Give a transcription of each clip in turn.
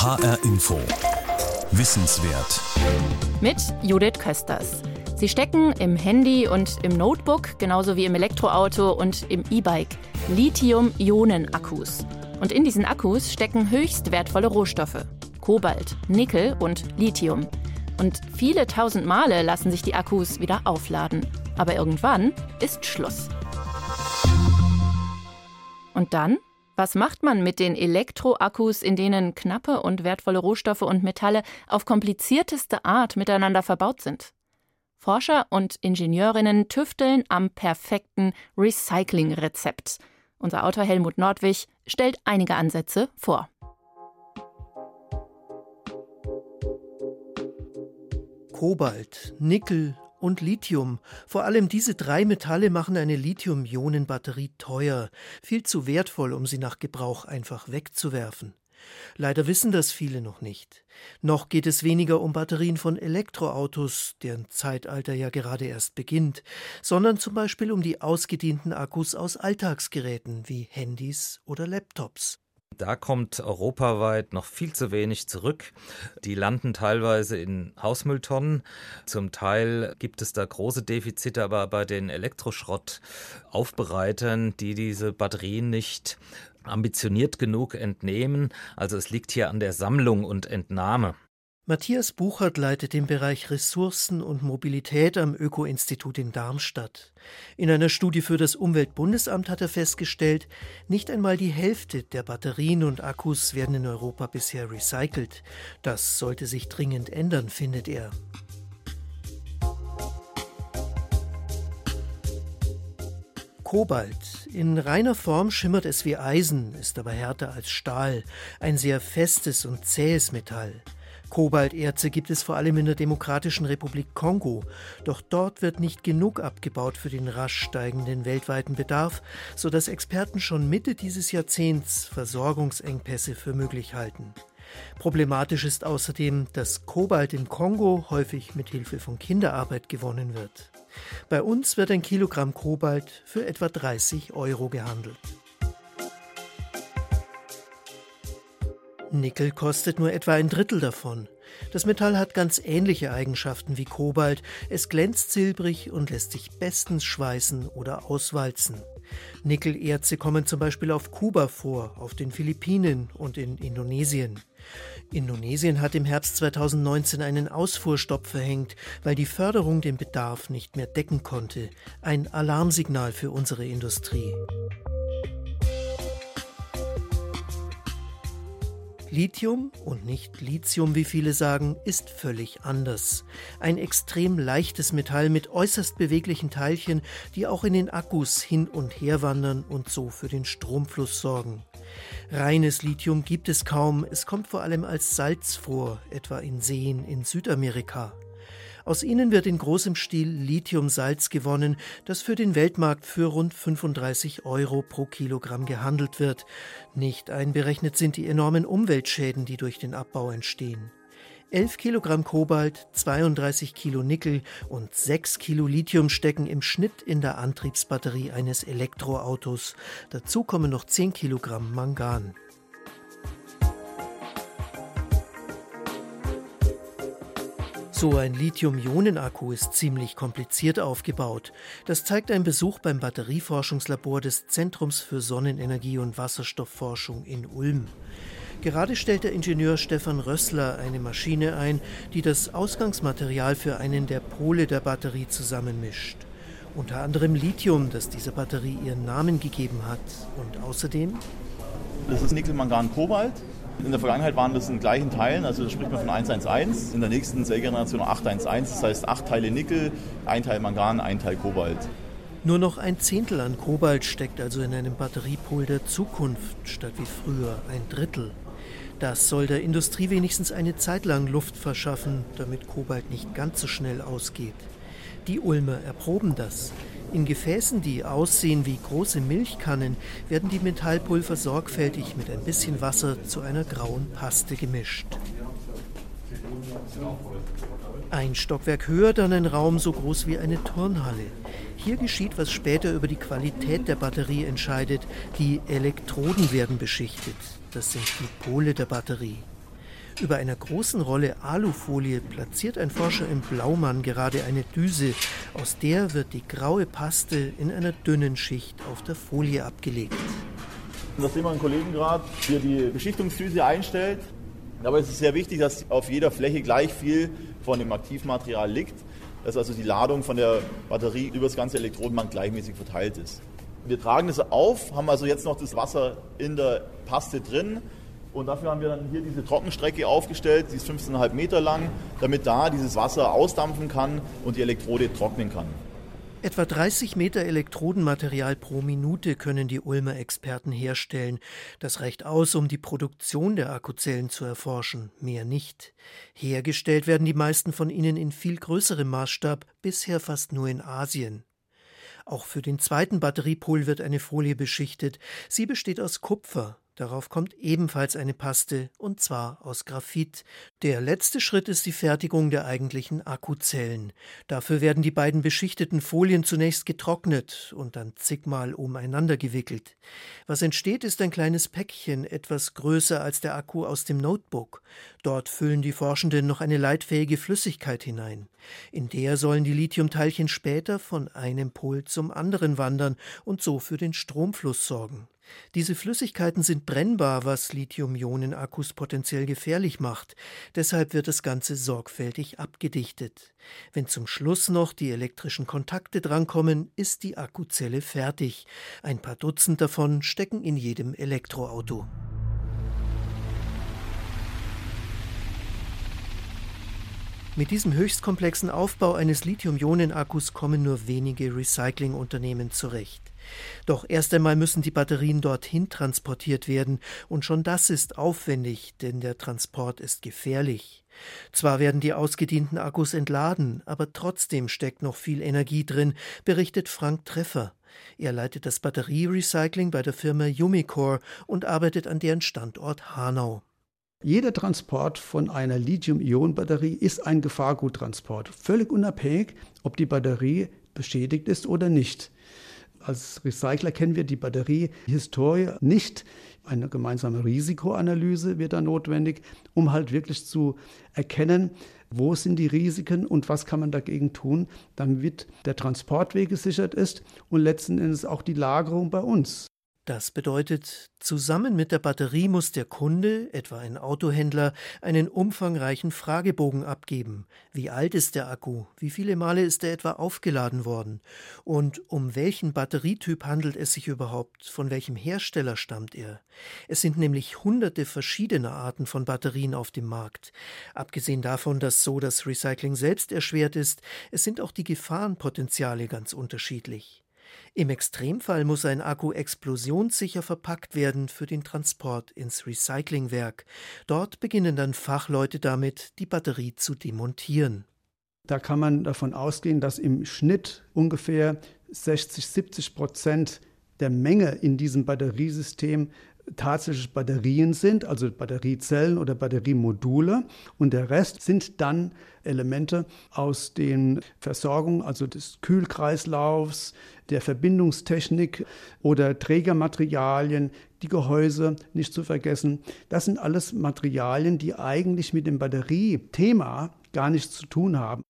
HR Info. Wissenswert. Mit Judith Kösters. Sie stecken im Handy und im Notebook, genauso wie im Elektroauto und im E-Bike, Lithium-Ionen-Akkus. Und in diesen Akkus stecken höchst wertvolle Rohstoffe. Kobalt, Nickel und Lithium. Und viele tausend Male lassen sich die Akkus wieder aufladen. Aber irgendwann ist Schluss. Und dann? Was macht man mit den Elektroakkus, in denen knappe und wertvolle Rohstoffe und Metalle auf komplizierteste Art miteinander verbaut sind? Forscher und Ingenieurinnen tüfteln am perfekten Recycling-Rezept. Unser Autor Helmut Nordwig stellt einige Ansätze vor. Kobalt, Nickel und Lithium. Vor allem diese drei Metalle machen eine Lithium-Ionen-Batterie teuer, viel zu wertvoll, um sie nach Gebrauch einfach wegzuwerfen. Leider wissen das viele noch nicht. Noch geht es weniger um Batterien von Elektroautos, deren Zeitalter ja gerade erst beginnt, sondern zum Beispiel um die ausgedienten Akkus aus Alltagsgeräten wie Handys oder Laptops. Da kommt europaweit noch viel zu wenig zurück. Die landen teilweise in Hausmülltonnen. Zum Teil gibt es da große Defizite, aber bei den Elektroschrottaufbereitern, die diese Batterien nicht ambitioniert genug entnehmen. Also es liegt hier an der Sammlung und Entnahme. Matthias Buchert leitet den Bereich Ressourcen und Mobilität am Öko-Institut in Darmstadt. In einer Studie für das Umweltbundesamt hat er festgestellt, nicht einmal die Hälfte der Batterien und Akkus werden in Europa bisher recycelt. Das sollte sich dringend ändern, findet er. Kobalt. In reiner Form schimmert es wie Eisen, ist aber härter als Stahl, ein sehr festes und zähes Metall. Kobalterze gibt es vor allem in der Demokratischen Republik Kongo, doch dort wird nicht genug abgebaut für den rasch steigenden weltweiten Bedarf, so dass Experten schon Mitte dieses Jahrzehnts Versorgungsengpässe für möglich halten. Problematisch ist außerdem, dass Kobalt im Kongo häufig mit Hilfe von Kinderarbeit gewonnen wird. Bei uns wird ein Kilogramm Kobalt für etwa 30 Euro gehandelt. Nickel kostet nur etwa ein Drittel davon. Das Metall hat ganz ähnliche Eigenschaften wie Kobalt. Es glänzt silbrig und lässt sich bestens schweißen oder auswalzen. Nickelerze kommen zum Beispiel auf Kuba vor, auf den Philippinen und in Indonesien. Indonesien hat im Herbst 2019 einen Ausfuhrstopp verhängt, weil die Förderung den Bedarf nicht mehr decken konnte. Ein Alarmsignal für unsere Industrie. Lithium und nicht Lithium, wie viele sagen, ist völlig anders. Ein extrem leichtes Metall mit äußerst beweglichen Teilchen, die auch in den Akkus hin und her wandern und so für den Stromfluss sorgen. Reines Lithium gibt es kaum, es kommt vor allem als Salz vor, etwa in Seen in Südamerika. Aus ihnen wird in großem Stil Lithiumsalz gewonnen, das für den Weltmarkt für rund 35 Euro pro Kilogramm gehandelt wird. Nicht einberechnet sind die enormen Umweltschäden, die durch den Abbau entstehen. 11 Kilogramm Kobalt, 32 Kilo Nickel und 6 Kilo Lithium stecken im Schnitt in der Antriebsbatterie eines Elektroautos. Dazu kommen noch 10 Kilogramm Mangan. So ein Lithium-Ionen-Akku ist ziemlich kompliziert aufgebaut. Das zeigt ein Besuch beim Batterieforschungslabor des Zentrums für Sonnenenergie und Wasserstoffforschung in Ulm. Gerade stellt der Ingenieur Stefan Rössler eine Maschine ein, die das Ausgangsmaterial für einen der Pole der Batterie zusammenmischt. Unter anderem Lithium, das dieser Batterie ihren Namen gegeben hat. Und außerdem? Das ist Nickel-Mangan-Kobalt. In der Vergangenheit waren das in gleichen Teilen, also da spricht man von 111. In der nächsten Zellgeneration 811, das heißt acht Teile Nickel, ein Teil Mangan, ein Teil Kobalt. Nur noch ein Zehntel an Kobalt steckt also in einem Batteriepool der Zukunft, statt wie früher ein Drittel. Das soll der Industrie wenigstens eine Zeit lang Luft verschaffen, damit Kobalt nicht ganz so schnell ausgeht. Die Ulmer erproben das. In Gefäßen, die aussehen wie große Milchkannen, werden die Metallpulver sorgfältig mit ein bisschen Wasser zu einer grauen Paste gemischt. Ein Stockwerk höher dann ein Raum so groß wie eine Turnhalle. Hier geschieht, was später über die Qualität der Batterie entscheidet. Die Elektroden werden beschichtet. Das sind die Pole der Batterie. Über einer großen Rolle Alufolie platziert ein Forscher im Blaumann gerade eine Düse. Aus der wird die graue Paste in einer dünnen Schicht auf der Folie abgelegt. Da sehen wir einen Kollegen gerade, der die Beschichtungsdüse einstellt. Es ist sehr wichtig, dass auf jeder Fläche gleich viel von dem Aktivmaterial liegt, dass also die Ladung von der Batterie über das ganze Elektrodenband gleichmäßig verteilt ist. Wir tragen das auf, haben also jetzt noch das Wasser in der Paste drin und dafür haben wir dann hier diese Trockenstrecke aufgestellt, die ist 15,5 Meter lang, damit da dieses Wasser ausdampfen kann und die Elektrode trocknen kann. Etwa 30 Meter Elektrodenmaterial pro Minute können die Ulmer Experten herstellen. Das reicht aus, um die Produktion der Akkuzellen zu erforschen, mehr nicht. Hergestellt werden die meisten von ihnen in viel größerem Maßstab, bisher fast nur in Asien. Auch für den zweiten Batteriepol wird eine Folie beschichtet. Sie besteht aus Kupfer. Darauf kommt ebenfalls eine Paste, und zwar aus Graphit. Der letzte Schritt ist die Fertigung der eigentlichen Akkuzellen. Dafür werden die beiden beschichteten Folien zunächst getrocknet und dann zigmal umeinander gewickelt. Was entsteht, ist ein kleines Päckchen, etwas größer als der Akku aus dem Notebook. Dort füllen die Forschenden noch eine leitfähige Flüssigkeit hinein. In der sollen die Lithiumteilchen später von einem Pol zum anderen wandern und so für den Stromfluss sorgen. Diese Flüssigkeiten sind brennbar, was Lithium-Ionen-Akkus potenziell gefährlich macht. Deshalb wird das Ganze sorgfältig abgedichtet. Wenn zum Schluss noch die elektrischen Kontakte drankommen, ist die Akkuzelle fertig. Ein paar Dutzend davon stecken in jedem Elektroauto. Mit diesem höchst komplexen Aufbau eines Lithium-Ionen-Akkus kommen nur wenige Recyclingunternehmen zurecht. Doch erst einmal müssen die Batterien dorthin transportiert werden, und schon das ist aufwendig, denn der Transport ist gefährlich. Zwar werden die ausgedienten Akkus entladen, aber trotzdem steckt noch viel Energie drin, berichtet Frank Treffer. Er leitet das Batterierecycling bei der Firma Umicore und arbeitet an deren Standort Hanau. Jeder Transport von einer Lithium-Ionen-Batterie ist ein Gefahrguttransport, völlig unabhängig, ob die Batterie beschädigt ist oder nicht. Als Recycler kennen wir die Batteriehistorie nicht. Eine gemeinsame Risikoanalyse wird da notwendig, um halt wirklich zu erkennen, wo sind die Risiken und was kann man dagegen tun, damit der Transportweg gesichert ist und letzten Endes auch die Lagerung bei uns. Das bedeutet, zusammen mit der Batterie muss der Kunde, etwa ein Autohändler, einen umfangreichen Fragebogen abgeben. Wie alt ist der Akku? Wie viele Male ist er etwa aufgeladen worden? Und um welchen Batterietyp handelt es sich überhaupt? Von welchem Hersteller stammt er? Es sind nämlich hunderte verschiedene Arten von Batterien auf dem Markt. Abgesehen davon, dass so das Recycling selbst erschwert ist, es sind auch die Gefahrenpotenziale ganz unterschiedlich. Im Extremfall muss ein Akku explosionssicher verpackt werden für den Transport ins Recyclingwerk. Dort beginnen dann Fachleute damit, die Batterie zu demontieren. Da kann man davon ausgehen, dass im Schnitt ungefähr 60, 70 Prozent der Menge in diesem Batteriesystem tatsächlich Batterien sind, also Batteriezellen oder Batteriemodule. Und der Rest sind dann Elemente aus den Versorgung, also des Kühlkreislaufs, der Verbindungstechnik oder Trägermaterialien, die Gehäuse nicht zu vergessen. Das sind alles Materialien, die eigentlich mit dem Batteriethema gar nichts zu tun haben.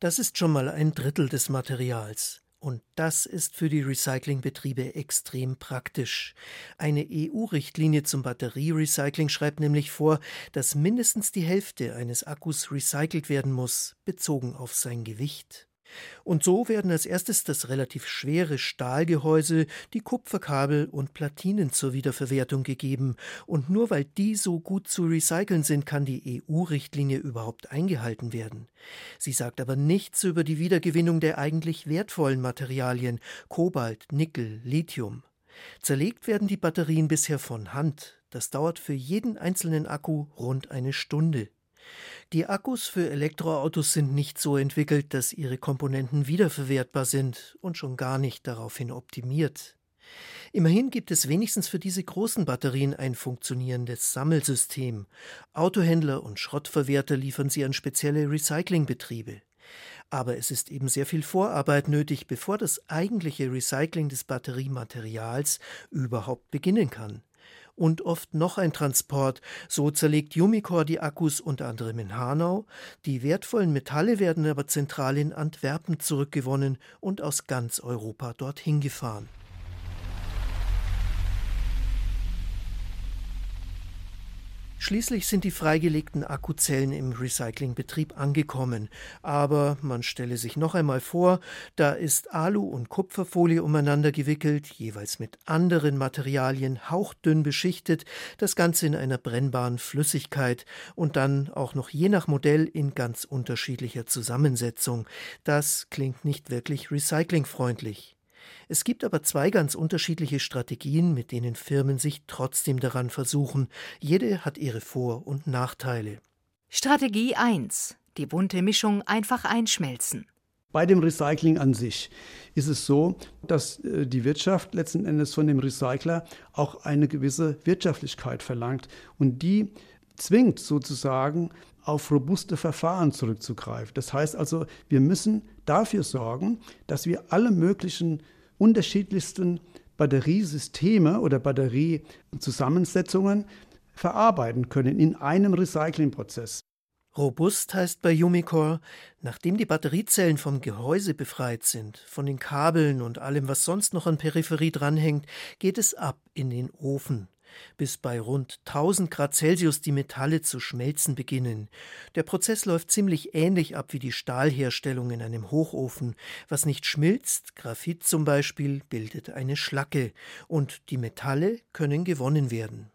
Das ist schon mal ein Drittel des Materials. Und das ist für die Recyclingbetriebe extrem praktisch. Eine EU-Richtlinie zum Batterierecycling schreibt nämlich vor, dass mindestens die Hälfte eines Akkus recycelt werden muss, bezogen auf sein Gewicht. Und so werden als erstes das relativ schwere Stahlgehäuse, die Kupferkabel und Platinen zur Wiederverwertung gegeben, und nur weil die so gut zu recyceln sind, kann die EU-Richtlinie überhaupt eingehalten werden. Sie sagt aber nichts über die Wiedergewinnung der eigentlich wertvollen Materialien Kobalt, Nickel, Lithium. Zerlegt werden die Batterien bisher von Hand. Das dauert für jeden einzelnen Akku rund eine Stunde. Die Akkus für Elektroautos sind nicht so entwickelt, dass ihre Komponenten wiederverwertbar sind und schon gar nicht daraufhin optimiert. Immerhin gibt es wenigstens für diese großen Batterien ein funktionierendes Sammelsystem. Autohändler und Schrottverwerter liefern sie an spezielle Recyclingbetriebe. Aber es ist eben sehr viel Vorarbeit nötig, bevor das eigentliche Recycling des Batteriematerials überhaupt beginnen kann. Und oft noch ein Transport. So zerlegt Umicore die Akkus unter anderem in Hanau. Die wertvollen Metalle werden aber zentral in Antwerpen zurückgewonnen und aus ganz Europa dorthin gefahren. Schließlich sind die freigelegten Akkuzellen im Recyclingbetrieb angekommen. Aber man stelle sich noch einmal vor, da ist Alu- und Kupferfolie umeinander gewickelt, jeweils mit anderen Materialien hauchdünn beschichtet, das Ganze in einer brennbaren Flüssigkeit und dann auch noch je nach Modell in ganz unterschiedlicher Zusammensetzung. Das klingt nicht wirklich recyclingfreundlich. Es gibt aber zwei ganz unterschiedliche Strategien, mit denen Firmen sich trotzdem daran versuchen. Jede hat ihre Vor- und Nachteile. Strategie 1. Die bunte Mischung einfach einschmelzen. Bei dem Recycling an sich ist es so, dass äh, die Wirtschaft letzten Endes von dem Recycler auch eine gewisse Wirtschaftlichkeit verlangt und die zwingt sozusagen auf robuste Verfahren zurückzugreifen. Das heißt also, wir müssen dafür sorgen, dass wir alle möglichen unterschiedlichsten Batteriesysteme oder Batteriezusammensetzungen verarbeiten können in einem Recyclingprozess. Robust heißt bei Umicore, nachdem die Batteriezellen vom Gehäuse befreit sind, von den Kabeln und allem, was sonst noch an Peripherie dranhängt, geht es ab in den Ofen bis bei rund 1000 Grad Celsius die Metalle zu schmelzen beginnen. Der Prozess läuft ziemlich ähnlich ab wie die Stahlherstellung in einem Hochofen. Was nicht schmilzt, Graphit zum Beispiel, bildet eine Schlacke und die Metalle können gewonnen werden.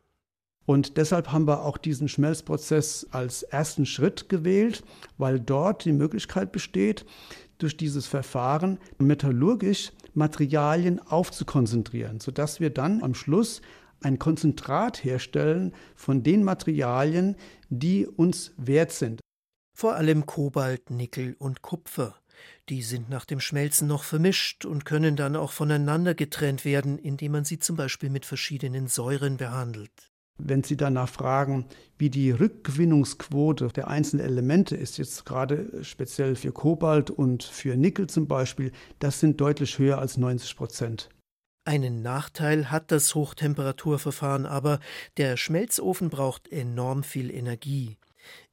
Und deshalb haben wir auch diesen Schmelzprozess als ersten Schritt gewählt, weil dort die Möglichkeit besteht, durch dieses Verfahren metallurgisch Materialien aufzukonzentrieren, sodass wir dann am Schluss ein Konzentrat herstellen von den Materialien, die uns wert sind. Vor allem Kobalt, Nickel und Kupfer. Die sind nach dem Schmelzen noch vermischt und können dann auch voneinander getrennt werden, indem man sie zum Beispiel mit verschiedenen Säuren behandelt. Wenn Sie danach fragen, wie die Rückgewinnungsquote der einzelnen Elemente ist, jetzt gerade speziell für Kobalt und für Nickel zum Beispiel, das sind deutlich höher als 90 Prozent. Einen Nachteil hat das Hochtemperaturverfahren aber, der Schmelzofen braucht enorm viel Energie.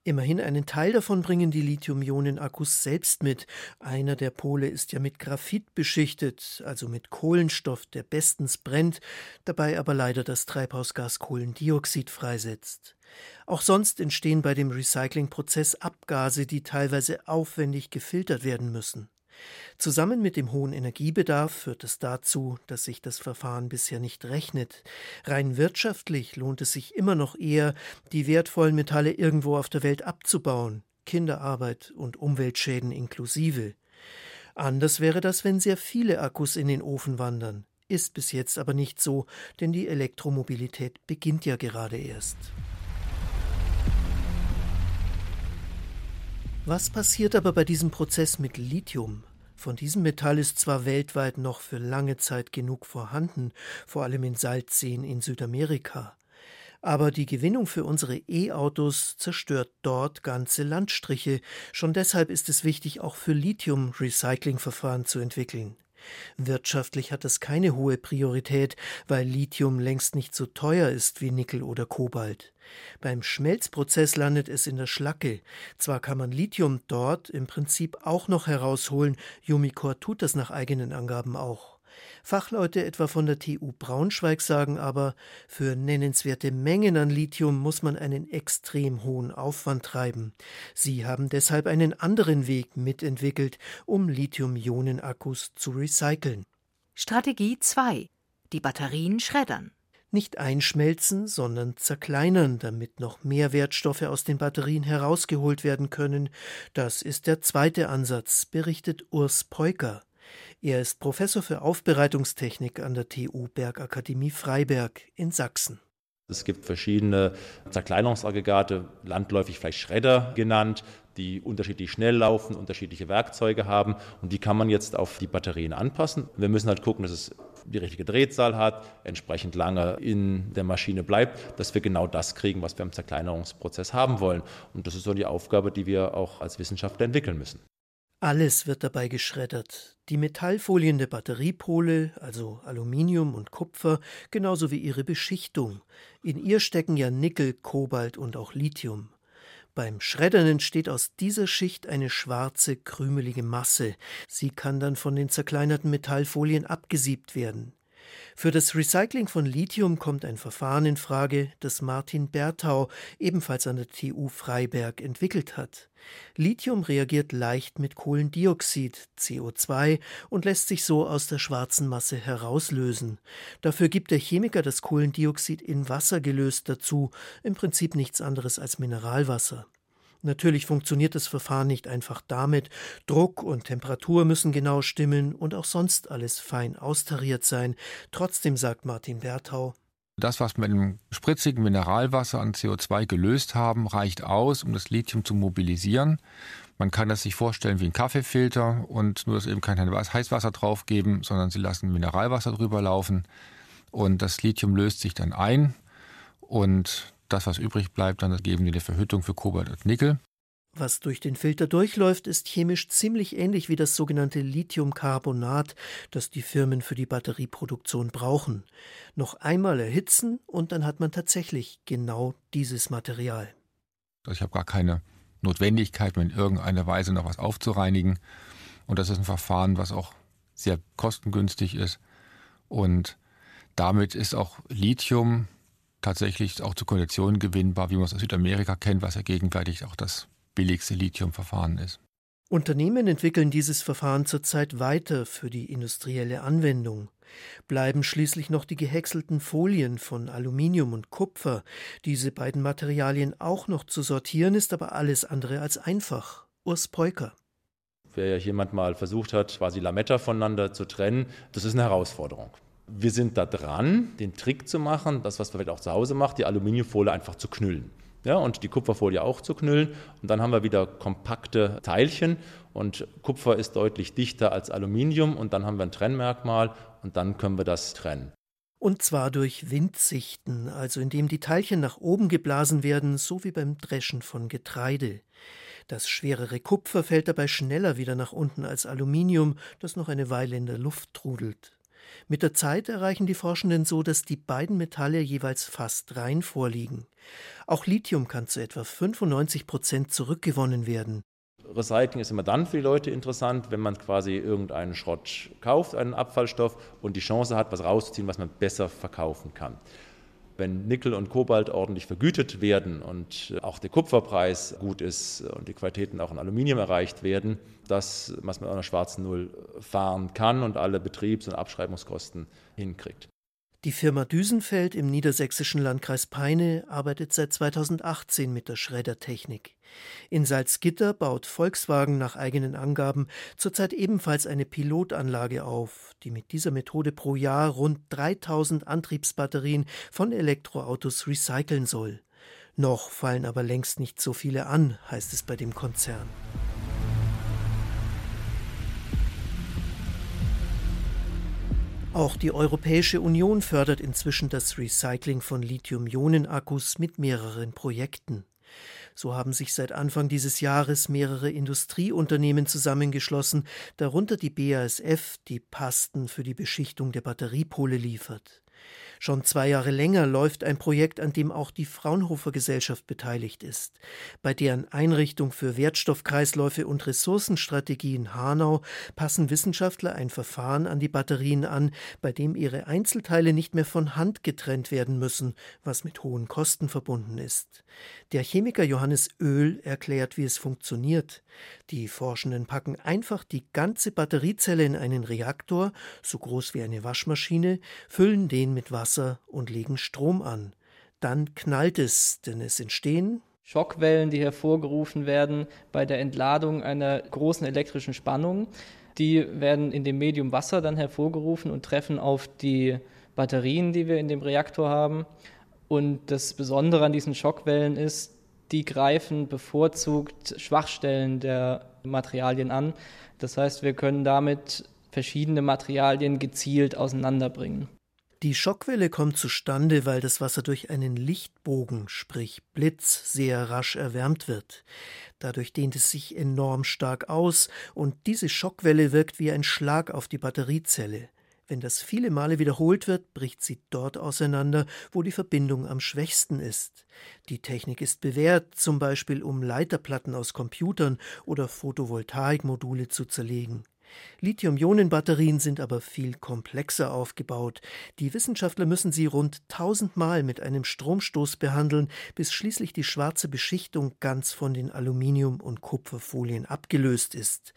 Immerhin einen Teil davon bringen die Lithium-Ionen-Akkus selbst mit. Einer der Pole ist ja mit Graphit beschichtet, also mit Kohlenstoff, der bestens brennt, dabei aber leider das Treibhausgas Kohlendioxid freisetzt. Auch sonst entstehen bei dem Recyclingprozess Abgase, die teilweise aufwendig gefiltert werden müssen. Zusammen mit dem hohen Energiebedarf führt es dazu, dass sich das Verfahren bisher nicht rechnet. Rein wirtschaftlich lohnt es sich immer noch eher, die wertvollen Metalle irgendwo auf der Welt abzubauen, Kinderarbeit und Umweltschäden inklusive. Anders wäre das, wenn sehr viele Akkus in den Ofen wandern. Ist bis jetzt aber nicht so, denn die Elektromobilität beginnt ja gerade erst. Was passiert aber bei diesem Prozess mit Lithium? Von diesem Metall ist zwar weltweit noch für lange Zeit genug vorhanden, vor allem in Salzseen in Südamerika, aber die Gewinnung für unsere E-Autos zerstört dort ganze Landstriche. Schon deshalb ist es wichtig, auch für Lithium Recyclingverfahren zu entwickeln. Wirtschaftlich hat das keine hohe Priorität, weil Lithium längst nicht so teuer ist wie Nickel oder Kobalt. Beim Schmelzprozess landet es in der Schlacke. Zwar kann man Lithium dort im Prinzip auch noch herausholen, Yumicor tut das nach eigenen Angaben auch. Fachleute etwa von der TU Braunschweig sagen aber, für nennenswerte Mengen an Lithium muss man einen extrem hohen Aufwand treiben. Sie haben deshalb einen anderen Weg mitentwickelt, um Lithium-Ionen-Akkus zu recyceln. Strategie 2. Die Batterien schreddern. Nicht einschmelzen, sondern zerkleinern, damit noch mehr Wertstoffe aus den Batterien herausgeholt werden können. Das ist der zweite Ansatz, berichtet Urs Peuker. Er ist Professor für Aufbereitungstechnik an der TU Bergakademie Freiberg in Sachsen. Es gibt verschiedene Zerkleinerungsaggregate, landläufig vielleicht Schredder genannt, die unterschiedlich schnell laufen, unterschiedliche Werkzeuge haben und die kann man jetzt auf die Batterien anpassen. Wir müssen halt gucken, dass es die richtige Drehzahl hat, entsprechend lange in der Maschine bleibt, dass wir genau das kriegen, was wir im Zerkleinerungsprozess haben wollen. Und das ist so die Aufgabe, die wir auch als Wissenschaftler entwickeln müssen. Alles wird dabei geschreddert. Die Metallfolien der Batteriepole, also Aluminium und Kupfer, genauso wie ihre Beschichtung. In ihr stecken ja Nickel, Kobalt und auch Lithium. Beim Schreddern entsteht aus dieser Schicht eine schwarze, krümelige Masse. Sie kann dann von den zerkleinerten Metallfolien abgesiebt werden. Für das Recycling von Lithium kommt ein Verfahren in Frage, das Martin Berthau ebenfalls an der TU Freiberg entwickelt hat. Lithium reagiert leicht mit Kohlendioxid, CO2, und lässt sich so aus der schwarzen Masse herauslösen. Dafür gibt der Chemiker das Kohlendioxid in Wasser gelöst dazu, im Prinzip nichts anderes als Mineralwasser. Natürlich funktioniert das Verfahren nicht einfach damit. Druck und Temperatur müssen genau stimmen und auch sonst alles fein austariert sein. Trotzdem sagt Martin Berthau, das, was wir mit einem spritzigen Mineralwasser an CO2 gelöst haben, reicht aus, um das Lithium zu mobilisieren. Man kann das sich vorstellen wie ein Kaffeefilter und nur, dass eben kein Heißwasser draufgeben, sondern sie lassen Mineralwasser drüber laufen und das Lithium löst sich dann ein und das, was übrig bleibt, dann geben wir eine Verhüttung für Kobalt und Nickel. Was durch den Filter durchläuft, ist chemisch ziemlich ähnlich wie das sogenannte Lithiumcarbonat, das die Firmen für die Batterieproduktion brauchen. Noch einmal erhitzen und dann hat man tatsächlich genau dieses Material. Also ich habe gar keine Notwendigkeit, mir in irgendeiner Weise noch was aufzureinigen. Und das ist ein Verfahren, was auch sehr kostengünstig ist. Und damit ist auch Lithium tatsächlich auch zu Konditionen gewinnbar, wie man es aus Südamerika kennt, was ja gegenwärtig auch das billigste Lithiumverfahren ist. Unternehmen entwickeln dieses Verfahren zurzeit weiter für die industrielle Anwendung. Bleiben schließlich noch die gehäckselten Folien von Aluminium und Kupfer. Diese beiden Materialien auch noch zu sortieren, ist aber alles andere als einfach. Urs Peuker. Wer ja jemand mal versucht hat, quasi Lametta voneinander zu trennen, das ist eine Herausforderung wir sind da dran, den Trick zu machen, das, was man vielleicht auch zu Hause macht, die Aluminiumfolie einfach zu knüllen. Ja, und die Kupferfolie auch zu knüllen. Und dann haben wir wieder kompakte Teilchen. Und Kupfer ist deutlich dichter als Aluminium. Und dann haben wir ein Trennmerkmal. Und dann können wir das trennen. Und zwar durch Windsichten, also indem die Teilchen nach oben geblasen werden, so wie beim Dreschen von Getreide. Das schwerere Kupfer fällt dabei schneller wieder nach unten als Aluminium, das noch eine Weile in der Luft trudelt. Mit der Zeit erreichen die Forschenden so, dass die beiden Metalle jeweils fast rein vorliegen. Auch Lithium kann zu etwa 95 Prozent zurückgewonnen werden. Recycling ist immer dann für die Leute interessant, wenn man quasi irgendeinen Schrott kauft, einen Abfallstoff und die Chance hat, was rauszuziehen, was man besser verkaufen kann wenn Nickel und Kobalt ordentlich vergütet werden und auch der Kupferpreis gut ist und die Qualitäten auch in Aluminium erreicht werden, dass man mit einer schwarzen Null fahren kann und alle Betriebs- und Abschreibungskosten hinkriegt. Die Firma Düsenfeld im niedersächsischen Landkreis Peine arbeitet seit 2018 mit der Schreddertechnik. In Salzgitter baut Volkswagen nach eigenen Angaben zurzeit ebenfalls eine Pilotanlage auf, die mit dieser Methode pro Jahr rund 3000 Antriebsbatterien von Elektroautos recyceln soll. Noch fallen aber längst nicht so viele an, heißt es bei dem Konzern. Auch die Europäische Union fördert inzwischen das Recycling von Lithium-Ionen-Akkus mit mehreren Projekten. So haben sich seit Anfang dieses Jahres mehrere Industrieunternehmen zusammengeschlossen, darunter die BASF, die Pasten für die Beschichtung der Batteriepole liefert. Schon zwei Jahre länger läuft ein Projekt, an dem auch die Fraunhofer Gesellschaft beteiligt ist. Bei deren Einrichtung für Wertstoffkreisläufe und Ressourcenstrategie in Hanau passen Wissenschaftler ein Verfahren an die Batterien an, bei dem ihre Einzelteile nicht mehr von Hand getrennt werden müssen, was mit hohen Kosten verbunden ist. Der Chemiker Johannes Öl erklärt, wie es funktioniert. Die Forschenden packen einfach die ganze Batteriezelle in einen Reaktor, so groß wie eine Waschmaschine, füllen den mit Wasser Wasser und legen Strom an. Dann knallt es, denn es entstehen Schockwellen, die hervorgerufen werden bei der Entladung einer großen elektrischen Spannung. Die werden in dem Medium Wasser dann hervorgerufen und treffen auf die Batterien, die wir in dem Reaktor haben. Und das Besondere an diesen Schockwellen ist, die greifen bevorzugt Schwachstellen der Materialien an. Das heißt, wir können damit verschiedene Materialien gezielt auseinanderbringen. Die Schockwelle kommt zustande, weil das Wasser durch einen Lichtbogen, sprich Blitz, sehr rasch erwärmt wird. Dadurch dehnt es sich enorm stark aus und diese Schockwelle wirkt wie ein Schlag auf die Batteriezelle. Wenn das viele Male wiederholt wird, bricht sie dort auseinander, wo die Verbindung am schwächsten ist. Die Technik ist bewährt, zum Beispiel um Leiterplatten aus Computern oder Photovoltaikmodule zu zerlegen. Lithium-Ionen-Batterien sind aber viel komplexer aufgebaut. Die Wissenschaftler müssen sie rund tausendmal mit einem Stromstoß behandeln, bis schließlich die schwarze Beschichtung ganz von den Aluminium- und Kupferfolien abgelöst ist.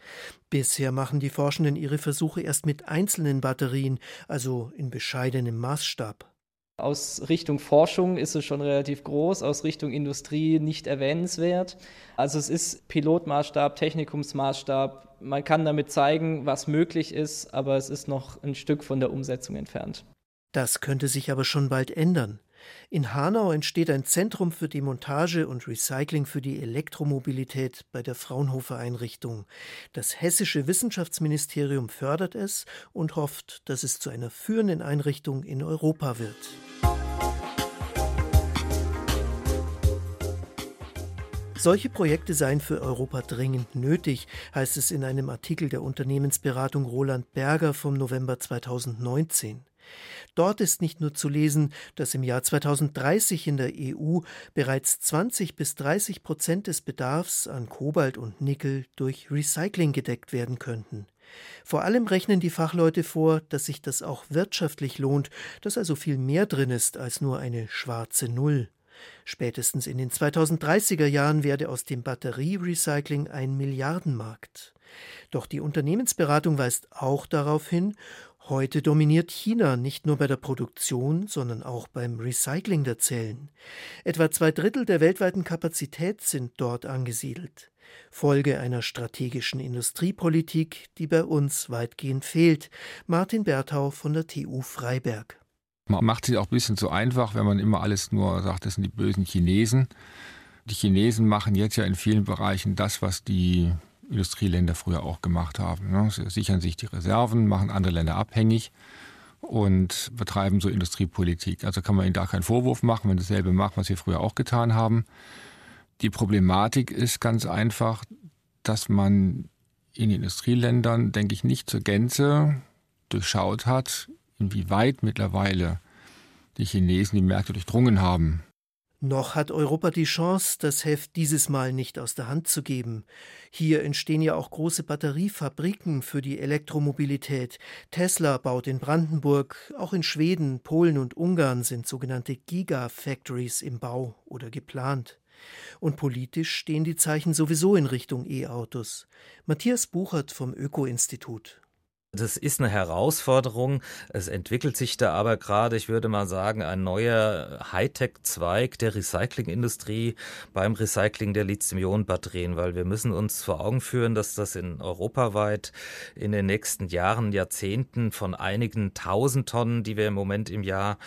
Bisher machen die Forschenden ihre Versuche erst mit einzelnen Batterien, also in bescheidenem Maßstab. Aus Richtung Forschung ist es schon relativ groß, aus Richtung Industrie nicht erwähnenswert. Also es ist Pilotmaßstab, Technikumsmaßstab. Man kann damit zeigen, was möglich ist, aber es ist noch ein Stück von der Umsetzung entfernt. Das könnte sich aber schon bald ändern. In Hanau entsteht ein Zentrum für Demontage und Recycling für die Elektromobilität bei der Fraunhofer Einrichtung. Das hessische Wissenschaftsministerium fördert es und hofft, dass es zu einer führenden Einrichtung in Europa wird. Solche Projekte seien für Europa dringend nötig, heißt es in einem Artikel der Unternehmensberatung Roland Berger vom November 2019. Dort ist nicht nur zu lesen, dass im Jahr 2030 in der EU bereits 20 bis 30 Prozent des Bedarfs an Kobalt und Nickel durch Recycling gedeckt werden könnten. Vor allem rechnen die Fachleute vor, dass sich das auch wirtschaftlich lohnt, dass also viel mehr drin ist als nur eine schwarze Null. Spätestens in den 2030er Jahren werde aus dem Batterierecycling ein Milliardenmarkt. Doch die Unternehmensberatung weist auch darauf hin, Heute dominiert China nicht nur bei der Produktion, sondern auch beim Recycling der Zellen. Etwa zwei Drittel der weltweiten Kapazität sind dort angesiedelt. Folge einer strategischen Industriepolitik, die bei uns weitgehend fehlt. Martin Berthau von der TU Freiberg. Man macht sich auch ein bisschen zu einfach, wenn man immer alles nur sagt, das sind die bösen Chinesen. Die Chinesen machen jetzt ja in vielen Bereichen das, was die Industrieländer früher auch gemacht haben. Ne? Sie sichern sich die Reserven, machen andere Länder abhängig und betreiben so Industriepolitik. Also kann man ihnen da keinen Vorwurf machen, wenn dasselbe machen, was wir früher auch getan haben. Die Problematik ist ganz einfach, dass man in Industrieländern, denke ich, nicht zur Gänze durchschaut hat, inwieweit mittlerweile die Chinesen die Märkte durchdrungen haben. Noch hat Europa die Chance, das Heft dieses Mal nicht aus der Hand zu geben. Hier entstehen ja auch große Batteriefabriken für die Elektromobilität. Tesla baut in Brandenburg, auch in Schweden, Polen und Ungarn sind sogenannte Gigafactories im Bau oder geplant. Und politisch stehen die Zeichen sowieso in Richtung E-Autos. Matthias Buchert vom Öko-Institut. Das ist eine Herausforderung. Es entwickelt sich da aber gerade, ich würde mal sagen, ein neuer Hightech-Zweig der Recyclingindustrie beim Recycling der Lithium-Ionen-Batterien, weil wir müssen uns vor Augen führen, dass das in europaweit in den nächsten Jahren, Jahrzehnten von einigen tausend Tonnen, die wir im Moment im Jahr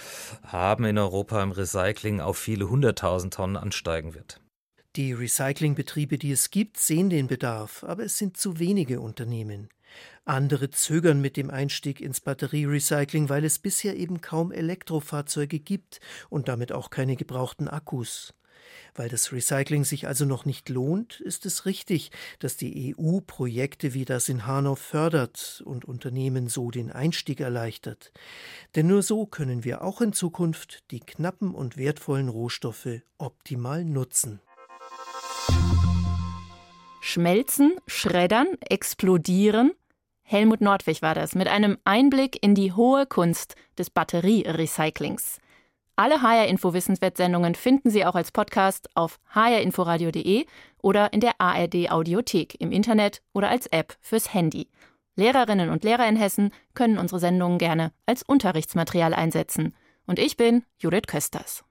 haben in Europa im Recycling, auf viele hunderttausend Tonnen ansteigen wird. Die Recyclingbetriebe, die es gibt, sehen den Bedarf, aber es sind zu wenige Unternehmen. Andere zögern mit dem Einstieg ins Batterierecycling, weil es bisher eben kaum Elektrofahrzeuge gibt und damit auch keine gebrauchten Akkus. Weil das Recycling sich also noch nicht lohnt, ist es richtig, dass die EU Projekte wie das in Hanau fördert und Unternehmen so den Einstieg erleichtert. Denn nur so können wir auch in Zukunft die knappen und wertvollen Rohstoffe optimal nutzen. Schmelzen, schreddern, explodieren. Helmut Nordwig war das mit einem Einblick in die hohe Kunst des Batterierecyclings. Alle HR Info Wissenswert-Sendungen finden Sie auch als Podcast auf hrinforadio.de oder in der ARD Audiothek im Internet oder als App fürs Handy. Lehrerinnen und Lehrer in Hessen können unsere Sendungen gerne als Unterrichtsmaterial einsetzen. Und ich bin Judith Kösters.